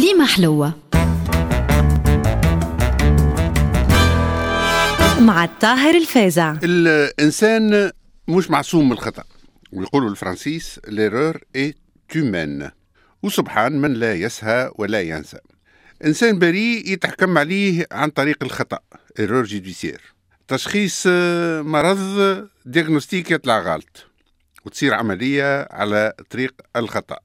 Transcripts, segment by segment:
كليمة حلوة. مع الطاهر الفازع الإنسان مش معصوم من الخطأ. ويقولوا الفرنسيس l'erreur est humaine وسبحان من لا يسهى ولا ينسى. إنسان بريء يتحكم عليه عن طريق الخطأ. erreur judiciaire تشخيص مرض diagnostic يطلع غلط. وتصير عملية على طريق الخطأ.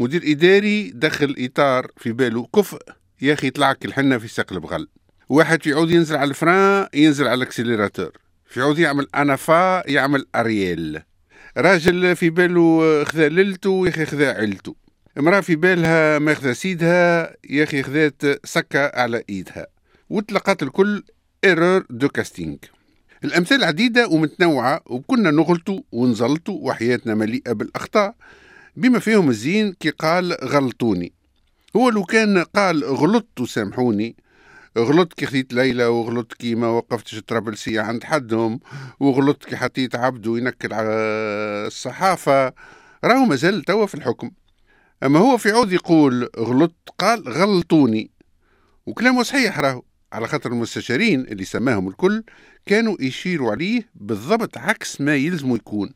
مدير إداري دخل إطار في باله كفء. يا أخي يطلعك الحنة في ساق البغل. واحد في عوض ينزل على ال frein ينزل على ال accélérateur. في عوض يعمل en avant يعمل arrière. راجل في باله خذا ليلته يا أخي خذا عيلته. امرأة في بالها ما خذا سيدها يا أخي خذات سكة على إيدها. وتلقات الكل erreur de casting الأمثال عديدة ومتنوعة وكنا نغلطوا ونزلطوا وحياتنا مليئة بالأخطاء. بما فيهم الزين كي قال غلطوني. هو لو كان قال غلطت سامحوني غلطت كي خديت ليلى وغلطت كي ما وقفتش الطرابلسية عند حدهم وغلطت كي حطيت عبده ينكر على الصحافة راهو مازال توا في الحكم. أما هو في عود يقول غلطت قال غلطوني. وكلامه صحيح راهو على خاطر المستشارين اللي سماهم الكل كانوا يشيروا عليه بالضبط عكس ما يلزم يكون.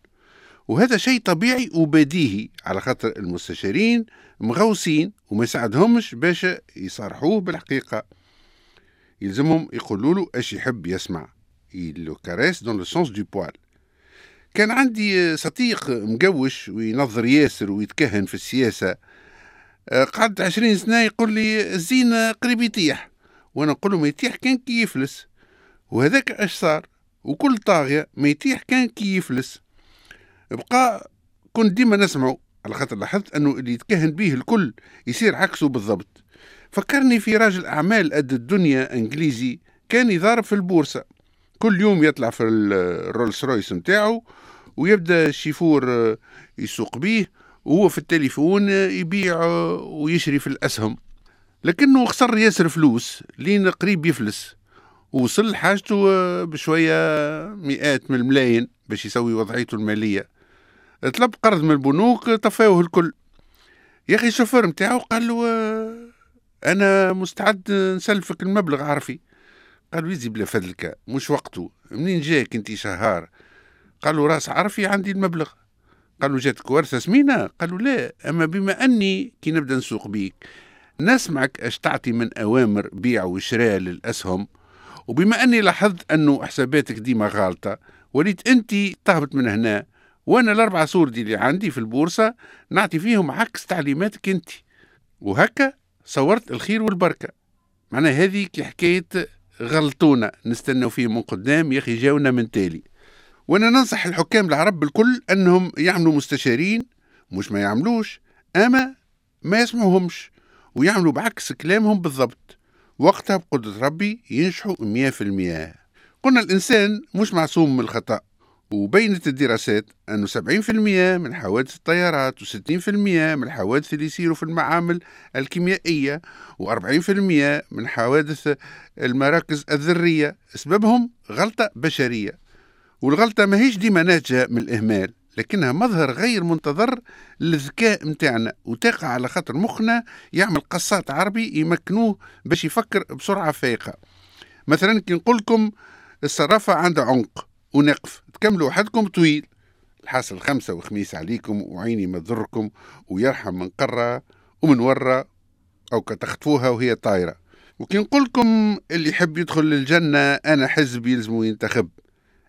وهذا شيء طبيعي وبديهي. على خاطر المستشارين مغوصين وما يساعدهمش باش يصارحوه بالحقيقة. يلزمهم يقولوا له أش يحب يسمع؟ le caresse dans le sens du poil كان عندي صديق مقوش وينظر ياسر ويتكهن في السياسة. قعد عشرين سنة يقول لي الزين قريب يطيح. وأنا نقول له ما يطيح كان كي يفلس. وهذاك أش صار؟ وكل طاغية ما يطيح كان كي يفلس. بقى كنت ديما نسمعه على خاطر لاحظت انه اللي يتكهن به الكل يصير عكسه بالضبط. فكرني في راجل أعمال قد الدنيا إنجليزي كان يضارب في البورصة. كل يوم يطلع في ال Rolls Royce نتاعو ويبدأ الشيفور يسوق بيه وهو في التليفون يبيع ويشري في الأسهم. لكنه خسر ياسر فلوس لين قريب يفلس. ووصل حاجته بشوية مئات من الملايين باش يسوي وضعيته المالية. طلب قرض من البنوك طفاوه الكل. يا أخي الشوفير متاعو قال له أنا مستعد نسلفك المبلغ عارفي قال ويزي بلا فضلك مش وقته منين جاك أنت شهار؟ قال له راس عرفي عندي المبلغ. قال له جاتك ورثة سمينة؟ قال له لا أما بما أني كي نبدأ نسوق بيك نسمعك أش تعطي من أوامر بيع وشراء للأسهم وبما أني لاحظت أنه حساباتك ديما غالطة وليت أنت تهبط من هنا وأنا الأربع صور دي اللي عندي في البورصة نعطي فيهم عكس تعليماتك أنت. وهكا صورت الخير والبركة. معناها هذه حكاية غلطونا نستناو فيه من قدام يا أخي جاونا من تالي. وأنا ننصح الحكام العرب الكل أنهم يعملوا مستشارين مش ما يعملوش أما ما يسمعوهمش ويعملوا بعكس كلامهم بالضبط. وقتها بقدرة ربي ينجحوا مية في المية. قلنا الإنسان مش معصوم من الخطأ. وبينت الدراسات أنه 70% من حوادث الطيارات و60% من الحوادث اللي يصيروا في المعامل الكيميائية و40% من حوادث المراكز الذرية. سببهم غلطة بشرية والغلطة ماهيش ديما ناتجة من الإهمال لكنها مظهر غير منتظر للذكاء متاعنا وتقع على خاطر مخنا يعمل قصات عربي يمكنوه باش يفكر بسرعة فايقة. مثلا كي نقول لكم الصرافة عندها عنق ونقف تكملوا وحدكم طويل. الحاصل خمسة وخميس عليكم وعيني ما تضركم ويرحم من قرة ومن ورا أو كتخطفوها وهي طايرة. وكي نقول لكم اللي يحب يدخل للجنة أنا حزب يلزمو ينتخب.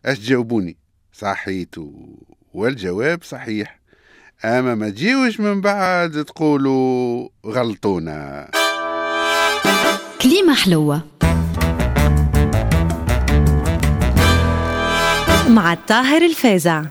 أش تجاوبوني؟ صحيت والجواب صحيح. أما ما تجيوش من بعد تقولوا غلطونا. كليمة حلوة. مع الطاهر الفازع.